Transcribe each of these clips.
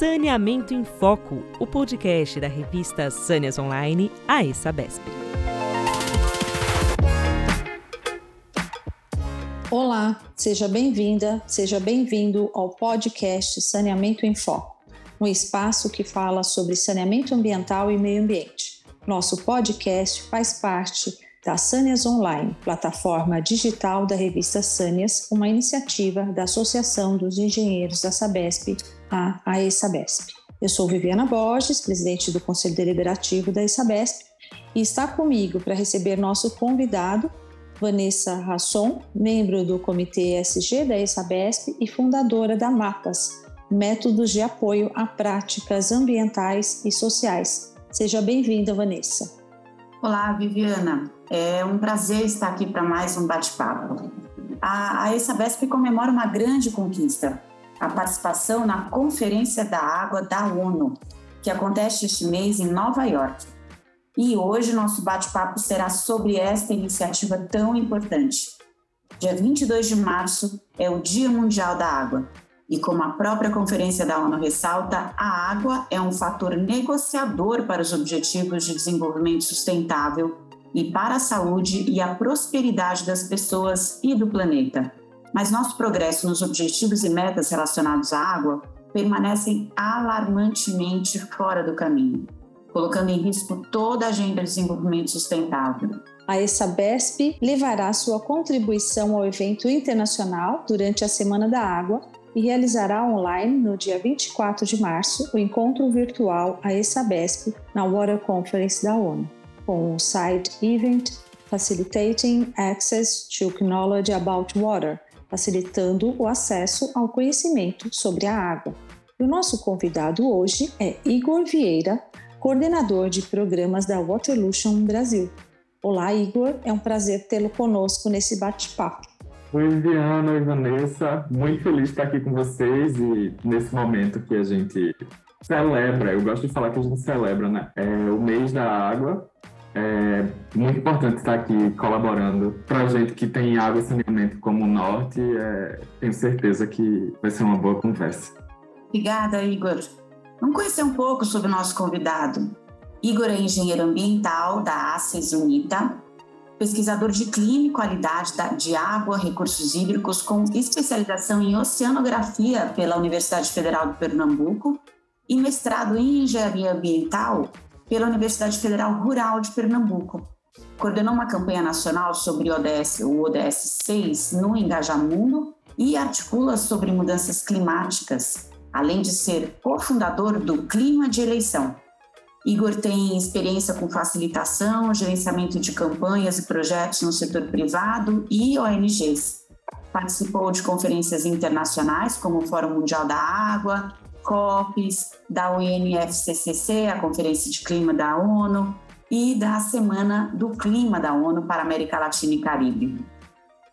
Saneamento em Foco, o podcast da revista Sâneas Online, a ESABESP. Olá, seja bem-vinda, seja bem-vindo ao podcast Saneamento em Foco, um espaço que fala sobre saneamento ambiental e meio ambiente. Nosso podcast faz parte da Sâneas Online, plataforma digital da revista Sâneas, uma iniciativa da Associação dos Engenheiros da Sabesp, a AESABESP. Eu sou Viviana Borges, presidente do Conselho Deliberativo da ESABESP, e está comigo para receber nosso convidado, Vanessa Rasson, membro do Comitê SG da ESABESP e fundadora da MAPAS, Métodos de Apoio a Práticas Ambientais e Sociais. Seja bem-vinda, Vanessa. Olá, Viviana. É um prazer estar aqui para mais um bate-papo. A, a ESABESP comemora uma grande conquista, a participação na Conferência da Água da ONU, que acontece este mês em Nova York. E hoje nosso bate-papo será sobre esta iniciativa tão importante. Dia 22 de março é o Dia Mundial da Água e como a própria Conferência da ONU ressalta, a água é um fator negociador para os Objetivos de Desenvolvimento Sustentável e para a saúde e a prosperidade das pessoas e do planeta. Mas nosso progresso nos objetivos e metas relacionados à água permanecem alarmantemente fora do caminho, colocando em risco toda a agenda de desenvolvimento sustentável. A ESABESP levará sua contribuição ao evento internacional durante a Semana da Água e realizará online no dia 24 de março o encontro virtual a ESABESP na Water Conference da ONU, com o side event Facilitating Access to Knowledge About Water, facilitando o acesso ao conhecimento sobre a água. E o nosso convidado hoje é Igor Vieira, coordenador de programas da Waterlution Brasil. Olá, Igor, é um prazer tê-lo conosco nesse bate-papo. Oi, Viviana e Vanessa. Muito feliz de estar aqui com vocês e nesse momento que a gente celebra, eu gosto de falar que a gente celebra, né? É o mês da água. É muito importante estar aqui colaborando para gente que tem água e saneamento como o Norte. É, tenho certeza que vai ser uma boa conversa. Obrigada, Igor. Vamos conhecer um pouco sobre o nosso convidado. Igor é engenheiro ambiental da ACES Unita, pesquisador de clima e qualidade de água, recursos hídricos, com especialização em oceanografia pela Universidade Federal de Pernambuco e mestrado em engenharia ambiental pela Universidade Federal Rural de Pernambuco. Coordenou uma campanha nacional sobre ODS, o ODS 6 no Engajamundo e articula sobre mudanças climáticas, além de ser cofundador do Clima de Eleição, Igor tem experiência com facilitação, gerenciamento de campanhas e projetos no setor privado e ONGs. Participou de conferências internacionais como o Fórum Mundial da Água, COPs, da UNFCCC, a Conferência de Clima da ONU, e da Semana do Clima da ONU para América Latina e Caribe.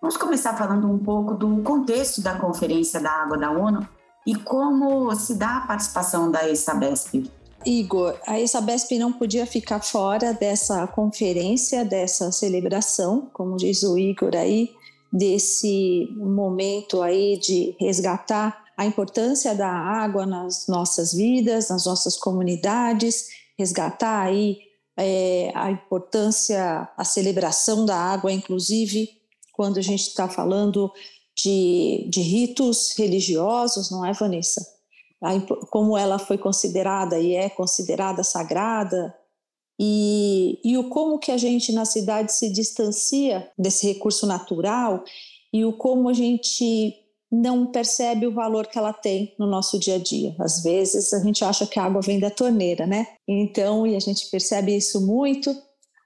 Vamos começar falando um pouco do contexto da Conferência da Água da ONU e como se dá a participação da ESABESP Igor, a ESABESP não podia ficar fora dessa conferência, dessa celebração, como diz o Igor aí, desse momento aí de resgatar a importância da água nas nossas vidas, nas nossas comunidades, resgatar aí é, a importância, a celebração da água, inclusive quando a gente está falando de, de ritos religiosos, não é, Vanessa? como ela foi considerada e é considerada sagrada, e, e o como que a gente na cidade se distancia desse recurso natural e o como a gente não percebe o valor que ela tem no nosso dia a dia. Às vezes a gente acha que a água vem da torneira, né? Então, e a gente percebe isso muito.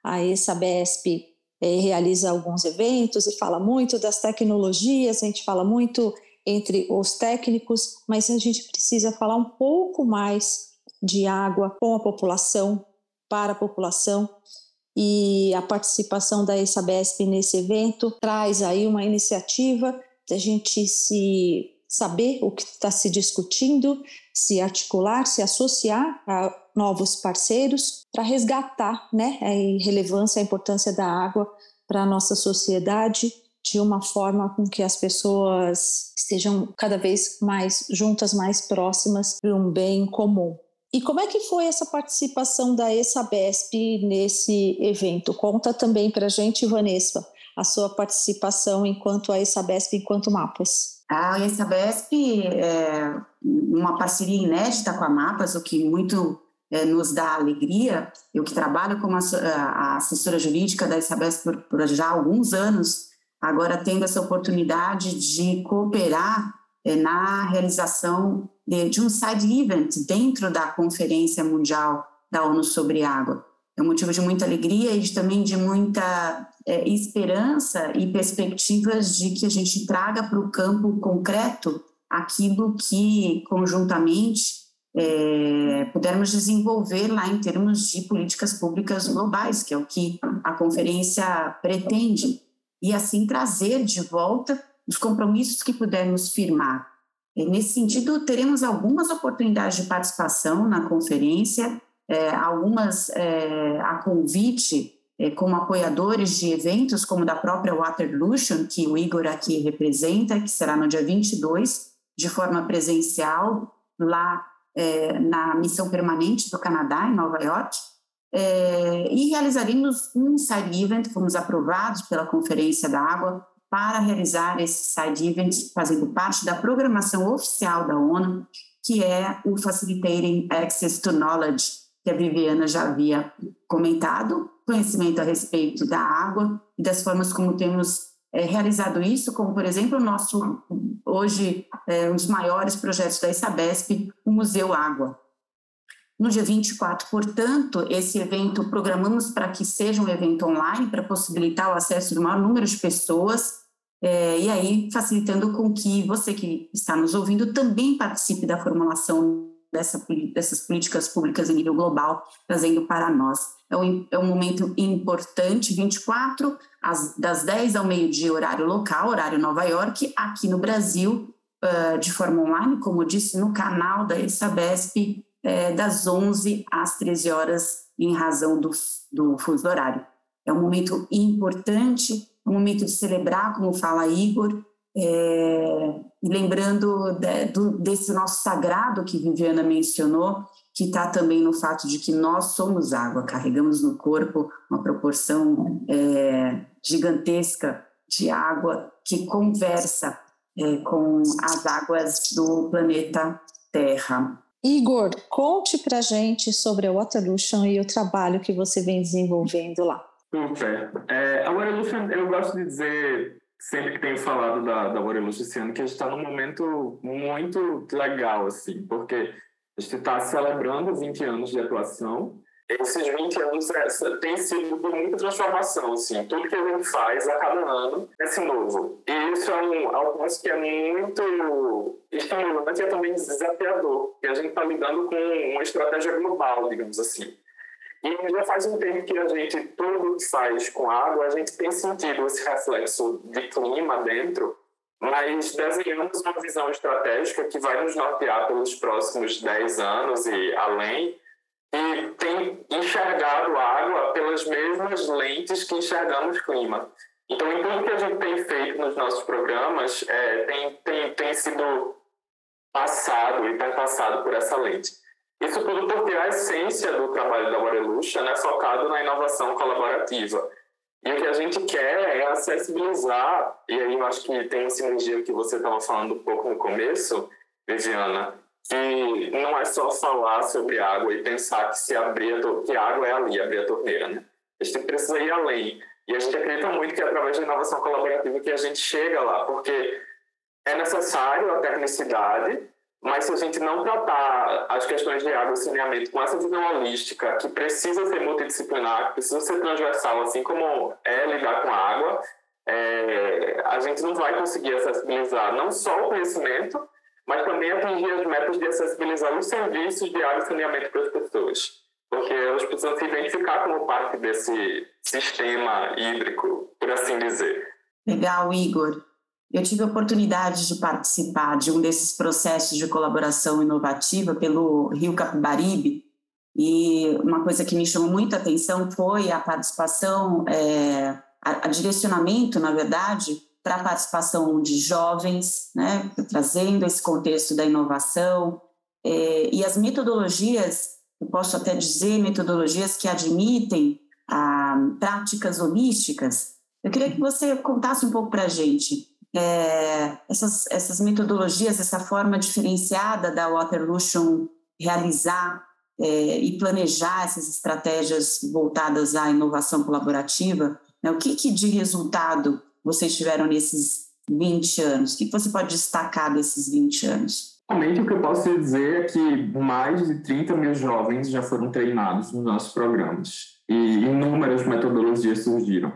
A ESABESP é, realiza alguns eventos e fala muito das tecnologias, a gente fala muito entre os técnicos, mas a gente precisa falar um pouco mais de água com a população, para a população. E a participação da ESABESP nesse evento traz aí uma iniciativa da gente se saber o que está se discutindo, se articular, se associar a novos parceiros para resgatar né, a relevância, a importância da água para a nossa sociedade de uma forma com que as pessoas estejam cada vez mais juntas, mais próximas para um bem comum. E como é que foi essa participação da ESABESP nesse evento? Conta também para a gente, Vanessa, a sua participação enquanto a ESABESP, enquanto Mapas. A ESABESP é uma parceria inédita com a Mapas, o que muito é, nos dá alegria. Eu que trabalho como a, assessora jurídica da ESABESP por, por já alguns anos, agora tendo essa oportunidade de cooperar é, na realização de, de, um side event dentro da Conferência Mundial da ONU sobre Água. É um motivo de muita alegria e também de muita é, esperança e perspectivas de que a gente traga para o campo concreto aquilo que conjuntamente é, pudermos desenvolver lá em termos de políticas públicas globais, que é o que a conferência pretende, e assim trazer de volta os compromissos que pudermos firmar. E nesse sentido, teremos algumas oportunidades de participação na conferência, é, algumas é, a convite é, como apoiadores de eventos, como da própria Waterlution, que o Igor aqui representa, que será no dia 22, de forma presencial, lá é, na missão permanente do Canadá, em Nova York, é, e realizaremos um side event, fomos aprovados pela Conferência da Água para realizar esse side event, fazendo parte da programação oficial da ONU, que é o Facilitating Access to Knowledge, que a Viviana já havia comentado, conhecimento a respeito da água e das formas como temos é, realizado isso, como, por exemplo, o nosso, hoje, é, um dos maiores projetos da ISABESP, o Museu Água. No dia 24, portanto, esse evento programamos para que seja um evento online, para possibilitar o acesso do maior número de pessoas, é, e aí facilitando com que você que está nos ouvindo também participe da formulação dessa, dessas políticas públicas em nível global, trazendo para nós. É um, é um momento importante, 24, às, das 10 ao meio-dia, horário local, horário Nova York, aqui no Brasil, uh, de forma online, como eu disse, no canal da Sabesp, uh, das 11 às 13 horas, em razão do, do fuso horário. É um momento importante, um momento de celebrar, como fala Igor, é, e lembrando de, do, desse nosso sagrado que Viviana mencionou, que está também no fato de que nós somos água, carregamos no corpo uma proporção é, gigantesca de água que conversa é, com as águas do planeta Terra. Igor, conte para gente sobre a Waterlution e o trabalho que você vem desenvolvendo lá. Super. É, a Waterlution, eu gosto de dizer sempre que tenho falado da, da Morelos esse ano, que a gente está num momento muito legal, assim, porque a gente está celebrando 20 anos de atuação. Esses 20 anos é, tem sido muita transformação, assim, tudo que a gente faz a cada ano é assim, novo. E isso é um algo que é muito estimulante e é também desafiador, porque a gente está lidando com uma estratégia global, digamos assim. E já faz um tempo que a gente, tudo que faz com água, a gente tem sentido esse reflexo de clima dentro, mas desenhamos uma visão estratégica que vai nos nortear pelos próximos 10 anos e além, e tem enxergado água pelas mesmas lentes que enxergamos clima. Então, em tudo que a gente tem feito nos nossos programas, é, tem, tem, tem sido passado e tem passado por essa lente. Isso tudo porque a essência do trabalho da Wareluxa é né, focado na inovação colaborativa. E o que a gente quer é acessibilizar, e aí eu acho que tem uma sinergia que você estava falando um pouco no começo, Viviana, que não é só falar sobre água e pensar que se abrir a que água é ali, abrir a torneira, né? A gente precisa ir além. E a gente acredita muito que é através da inovação colaborativa que a gente chega lá, porque é necessário a tecnicidade, mas se a gente não tratar as questões de água e saneamento com essa visão holística, que precisa ser multidisciplinar, que precisa ser transversal, assim como é lidar com a água, é, a gente não vai conseguir acessibilizar não só o conhecimento, mas também atingir as metas de acessibilizar os serviços de água e saneamento para as pessoas. Porque elas precisam se identificar como parte desse sistema hídrico, por assim dizer. Legal, Igor. Eu tive a oportunidade de participar de um desses processos de colaboração inovativa pelo Rio Capibaribe, e uma coisa que me chamou muita atenção foi a participação, é, a, a direcionamento, na verdade, para a participação de jovens, né, trazendo esse contexto da inovação é, e as metodologias, eu posso até dizer metodologias que admitem ah, práticas holísticas. Eu queria que você contasse um pouco para a gente é, essas, essas metodologias, essa forma diferenciada da Waterlution realizar é, e planejar essas estratégias voltadas à inovação colaborativa. Né? O que, que de resultado vocês tiveram nesses 20 anos? O que você pode destacar desses 20 anos? Realmente, o que eu posso dizer é que mais de 30 mil jovens já foram treinados nos nossos programas e inúmeras metodologias surgiram.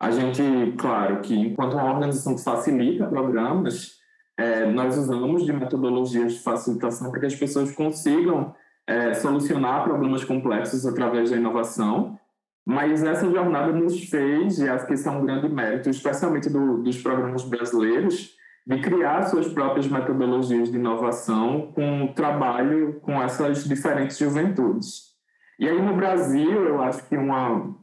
A gente, claro, que enquanto uma organização que facilita programas, é, nós usamos de metodologias de facilitação para que as pessoas consigam é, solucionar problemas complexos através da inovação mas essa jornada nos fez, e acho que esse é um grande mérito, especialmente do, dos programas brasileiros, de criar suas próprias metodologias de inovação com trabalho com essas diferentes juventudes. E aí no Brasil, eu acho que uma,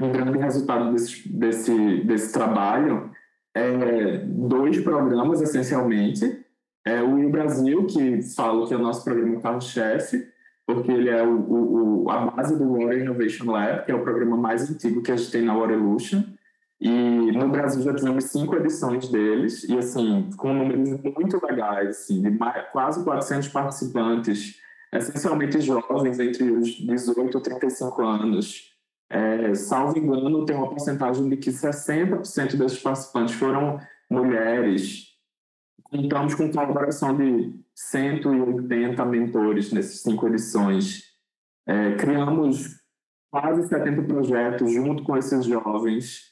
um grande resultado desse, desse, desse trabalho é dois programas, essencialmente. É o Rio Brasil, que falo que é o nosso programa carro-chefe, porque ele é o, o, a base do Water Innovation Lab, que é o programa mais antigo que a gente tem na Waterlution. E no Brasil já tivemos cinco edições deles, e assim, com números muito legais, assim, de mais, quase 400 participantes, essencialmente jovens entre os 18 e 35 anos. É, salvo engano, tem uma porcentagem de que 60% desses participantes foram mulheres. Contamos com colaboração de 180 mentores nessas cinco edições. É, criamos quase 70 projetos junto com esses jovens,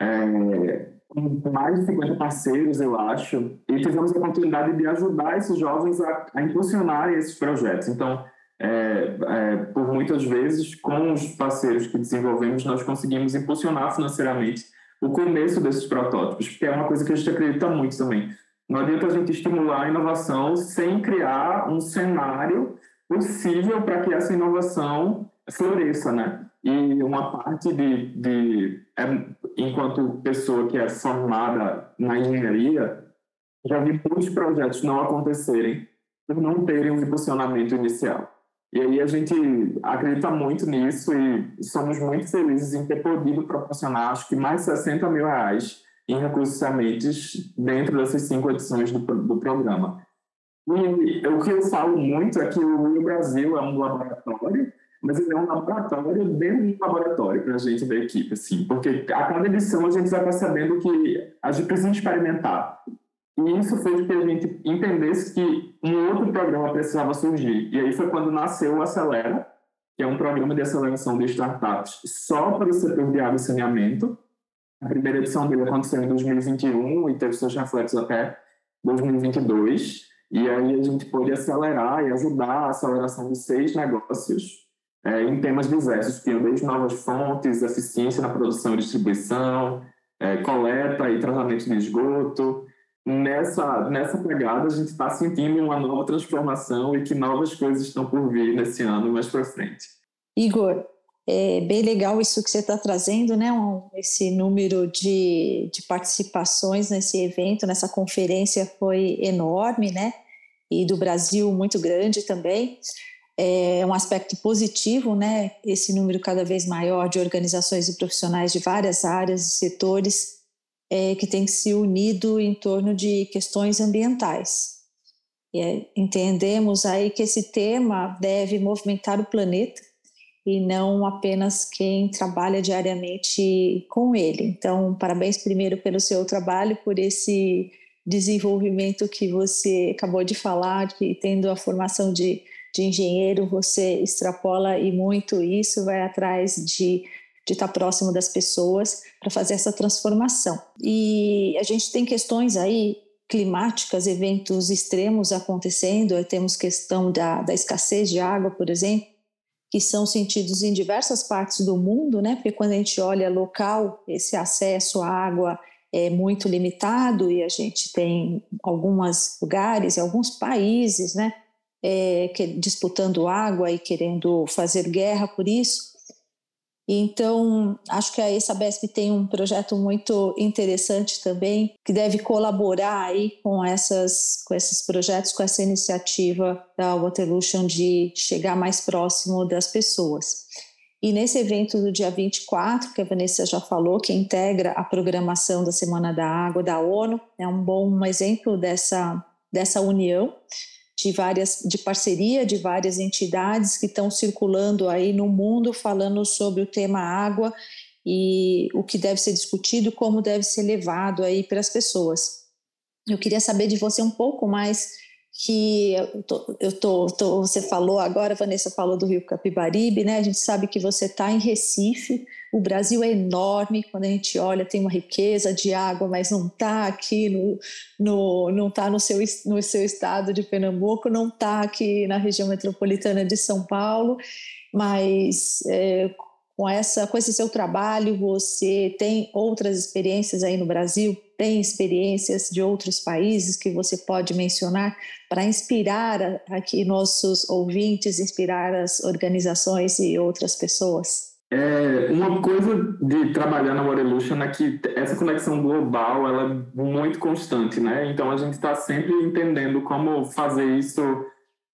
é, com mais de 50 parceiros, eu acho, e tivemos a oportunidade de ajudar esses jovens a, a impulsionarem esses projetos. Então, é, é, por muitas vezes, com os parceiros que desenvolvemos, nós conseguimos impulsionar financeiramente o começo desses protótipos, porque é uma coisa que a gente acredita muito também. Não adianta a gente estimular a inovação sem criar um cenário possível para que essa inovação floresça, né? E uma parte de, de é, enquanto pessoa que é formada na engenharia, já vi muitos projetos não acontecerem por não terem um impulsionamento inicial. E aí a gente acredita muito nisso e somos muito felizes em ter podido proporcionar, acho que mais 60 mil reais em recursos sementes dentro dessas cinco edições do, do programa. E o que eu falo muito é que o Brasil é um laboratório, mas ele é um laboratório dentro de um laboratório para a gente da equipe, assim, porque a cada edição a gente vai percebendo que a gente precisa experimentar. E isso fez que a gente entendesse que um outro programa precisava surgir. E aí foi quando nasceu o Acelera, que é um programa de aceleração de startups só para o setor de água e saneamento, a primeira edição dele aconteceu em 2021 e teve seus reflexos até 2022. E aí a gente pôde acelerar e ajudar a aceleração de seis negócios é, em temas diversos, que desde novas fontes, eficiência na produção e distribuição, é, coleta e tratamento de esgoto. Nessa, nessa pegada, a gente está sentindo uma nova transformação e que novas coisas estão por vir nesse ano mais para frente. Igor, é bem legal isso que você está trazendo, né? Um, esse número de, de participações nesse evento, nessa conferência foi enorme, né? E do Brasil muito grande também. É um aspecto positivo, né? Esse número cada vez maior de organizações e profissionais de várias áreas e setores é, que tem se unido em torno de questões ambientais. E, é, entendemos aí que esse tema deve movimentar o planeta e não apenas quem trabalha diariamente com ele. Então, parabéns primeiro pelo seu trabalho, por esse desenvolvimento que você acabou de falar, que tendo a formação de, de engenheiro, você extrapola e muito isso, vai atrás de de estar próximo das pessoas para fazer essa transformação. E a gente tem questões aí climáticas, eventos extremos acontecendo, temos questão da, da escassez de água, por exemplo, que são sentidos em diversas partes do mundo, né? Porque quando a gente olha local, esse acesso à água é muito limitado e a gente tem alguns lugares alguns países, né? É, que, disputando água e querendo fazer guerra por isso. Então, acho que a ESABESP tem um projeto muito interessante também, que deve colaborar aí com, essas, com esses projetos, com essa iniciativa da Waterlution de chegar mais próximo das pessoas. E nesse evento do dia 24, que a Vanessa já falou, que integra a programação da Semana da Água da ONU, é um bom exemplo dessa, dessa união de várias de parceria de várias entidades que estão circulando aí no mundo falando sobre o tema água e o que deve ser discutido, como deve ser levado aí para as pessoas. Eu queria saber de você um pouco mais que eu tô, eu tô, tô, você falou agora, Vanessa falou do Rio Capibaribe, né? A gente sabe que você está em Recife. O Brasil é enorme. Quando a gente olha, tem uma riqueza de água, mas não está aqui no, no não está no seu no seu estado de Pernambuco, não está aqui na região metropolitana de São Paulo. Mas é, com essa, com esse seu trabalho, você tem outras experiências aí no Brasil? Tem experiências de outros países que você pode mencionar para inspirar aqui nossos ouvintes, inspirar as organizações e outras pessoas? É, uma coisa de trabalhar na Warelution é que essa conexão global ela é muito constante, né? Então a gente está sempre entendendo como fazer isso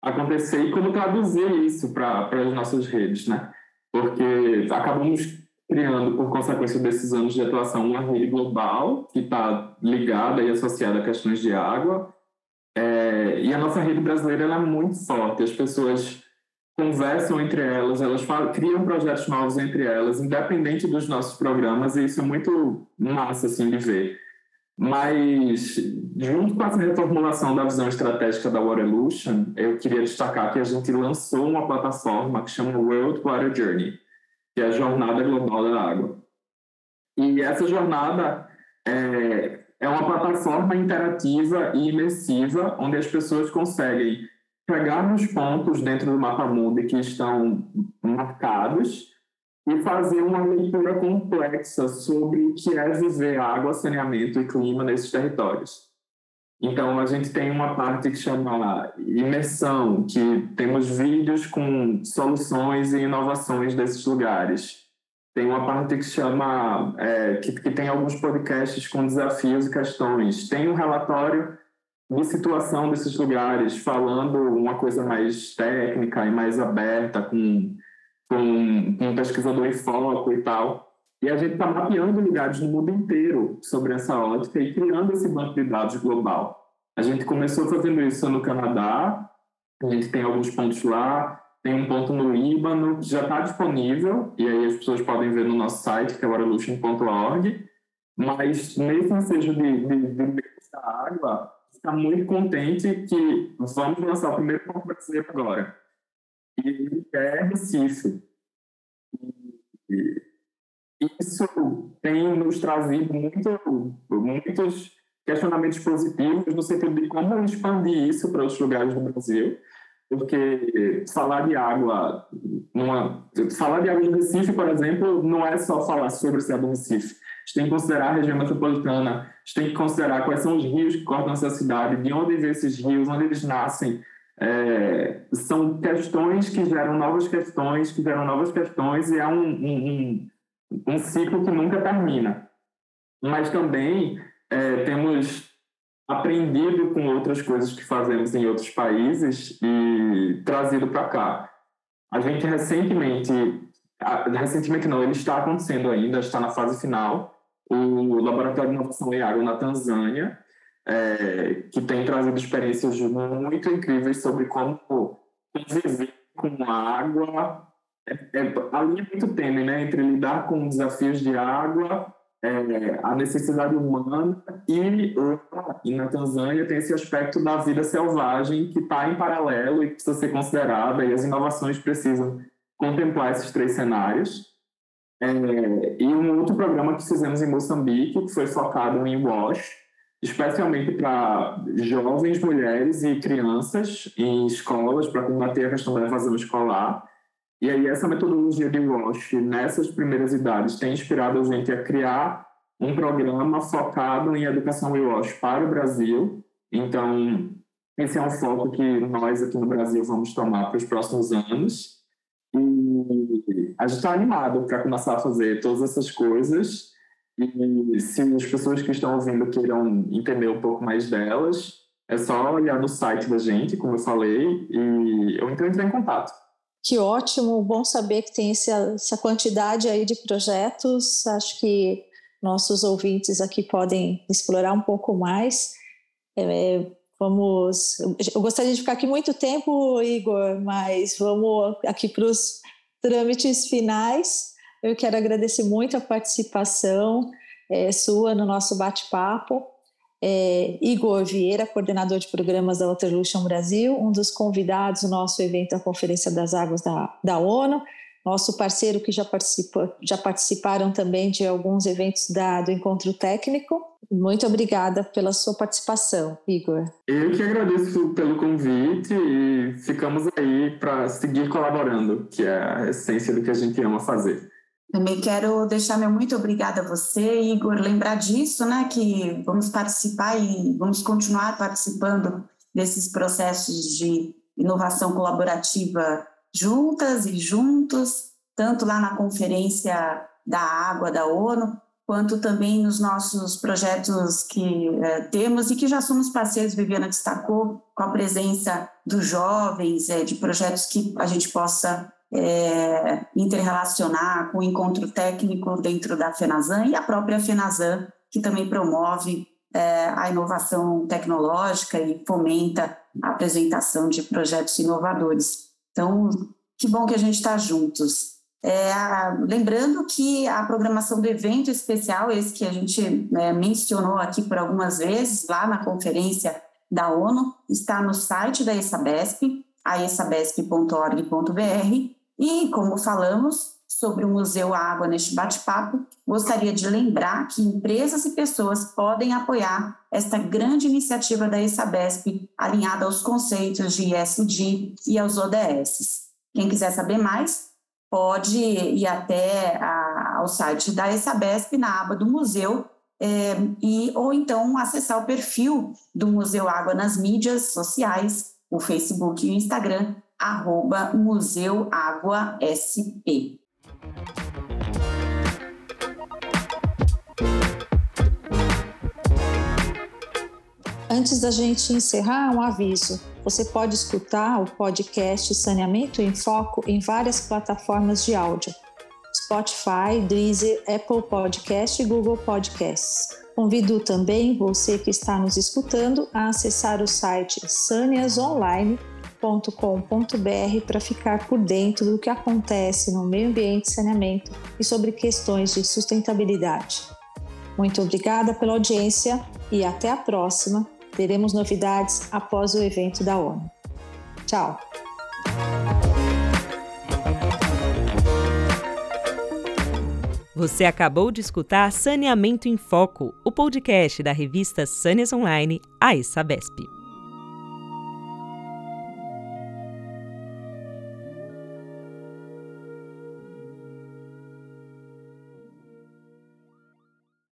acontecer e como traduzir isso para as nossas redes, né? Porque acabamos criando, por consequência desses anos de atuação, uma rede global que está ligada e associada a questões de água. É, e a nossa rede brasileira é muito forte. As pessoas conversam entre elas, elas falam, criam projetos novos entre elas, independente dos nossos programas, e isso é muito massa assim, de ver. Mas, junto com essa reformulação da visão estratégica da Waterlution, eu queria destacar que a gente lançou uma plataforma que chama World Water Journey, que é a Jornada Global da Água. E essa jornada é, é uma plataforma interativa e imersiva, onde as pessoas conseguem pegar nos pontos dentro do mapa mundi que estão marcados e fazer uma leitura complexa sobre o que é viver água, saneamento e clima nesses territórios. Então, a gente tem uma parte que chama imersão, que temos vídeos com soluções e inovações desses lugares. Tem uma parte que chama, é, que, que tem alguns podcasts com desafios e questões. Tem um relatório de situação desses lugares, falando uma coisa mais técnica e mais aberta, com, com um pesquisador em foco e tal. E a gente está mapeando lugares no mundo inteiro sobre essa ótica e criando esse banco de dados global. A gente começou fazendo isso no Canadá, a gente tem alguns pontos lá, tem um ponto no Líbano que já está disponível, e aí as pessoas podem ver no nosso site, que é waterlution.org, mas nesse ensejo de, de, de água, está muito contente que vamos lançar o primeiro ponto brasileiro agora. E é Recife. E isso tem nos trazido muito, muitos questionamentos positivos no sentido de como expandir isso para outros lugares do Brasil, porque falar de água, numa, falar de água em Recife, por exemplo, não é só falar sobre o céu do Recife gente tem que considerar a região metropolitana, a gente tem que considerar quais são os rios que cortam essa cidade, de onde vêm esses rios, onde eles nascem. É, são questões que geram novas questões, que geram novas questões, e é um, um, ciclo que nunca termina. Mas também é, temos aprendido com outras coisas que fazemos em outros países e trazido para cá. A gente recentemente, recentemente não, ele está acontecendo ainda, está na fase final, o Laboratório de Inovação em Água na Tanzânia, é, que tem trazido experiências muito incríveis sobre como conviver com água. É, é, a linha é muito tênue né, entre lidar com desafios de água, é, a necessidade humana e, e na Tanzânia tem esse aspecto da vida selvagem que está em paralelo e precisa ser considerada e as inovações precisam contemplar esses três cenários. É, e um outro programa que fizemos em Moçambique, que foi focado em WASH, especialmente para jovens, mulheres e crianças em escolas, para combater a questão da evasão escolar. E aí essa metodologia de WASH, nessas primeiras idades, tem inspirado a gente a criar um programa focado em educação WASH para o Brasil. Então, esse é um foco que nós aqui no Brasil vamos tomar para os próximos anos. E a gente está animado para começar a fazer todas essas coisas. E se as pessoas que estão ouvindo queiram entender um pouco mais delas, é só olhar no site da gente, como eu falei, e eu então entrar em contato. Que ótimo, bom saber que tem essa, quantidade aí de projetos. Acho que nossos ouvintes aqui podem explorar um pouco mais. É, vamos, eu gostaria de ficar aqui muito tempo, Igor, mas vamos aqui para os trâmites finais. Eu quero agradecer muito a participação é, sua no nosso bate-papo é, Igor Vieira, coordenador de programas da Waterlution Brasil, um dos convidados do nosso evento da Conferência das Águas da, da ONU, nosso parceiro que já, participa, já participaram também de alguns eventos da, do Encontro Técnico. Muito obrigada pela sua participação, Igor. Eu que agradeço pelo convite e ficamos aí para seguir colaborando, que é a essência do que a gente ama fazer. Também quero deixar meu muito obrigada a você, Igor, lembrar disso, né, que vamos participar e vamos continuar participando desses processos de inovação colaborativa juntas e juntos, tanto lá na Conferência da Água da ONU, quanto também nos nossos projetos que eh, temos e que já somos parceiros, Viviana destacou, com a presença dos jovens, eh, de projetos que a gente possa é, interrelacionar com o encontro técnico dentro da FENASAN e a própria FENASAN, que também promove é, a inovação tecnológica e fomenta a apresentação de projetos inovadores. Então, que bom que a gente está juntos. É, lembrando que a programação do evento especial, esse que a gente é, mencionou aqui por algumas vezes, lá na conferência da ONU, está no site da ESABESP, aesabesp.org.br, e, como falamos sobre o Museu Água neste bate-papo, gostaria de lembrar que empresas e pessoas podem apoiar esta grande iniciativa da ESABESP, alinhada aos conceitos de ESG e aos ODS. Quem quiser saber mais, pode ir até a, ao site da ESABESP na aba do museu é, e, ou então acessar o perfil do Museu Água nas mídias sociais, o Facebook e o Instagram, arroba Museu Água SP. Antes da gente encerrar, um aviso. Você pode escutar o podcast Saneamento em Foco em várias plataformas de áudio: Spotify, Deezer, Apple Podcast e Google Podcasts. Convido também você que está nos escutando a acessar o site saniasonline.com www.saneamento.com.br para ficar por dentro do que acontece no meio ambiente e saneamento e sobre questões de sustentabilidade. Muito obrigada pela audiência e até a próxima. Teremos novidades após o evento da ONU. Tchau! Você acabou de escutar Saneamento em Foco, o podcast da revista Sâneas Online, a ESABESP.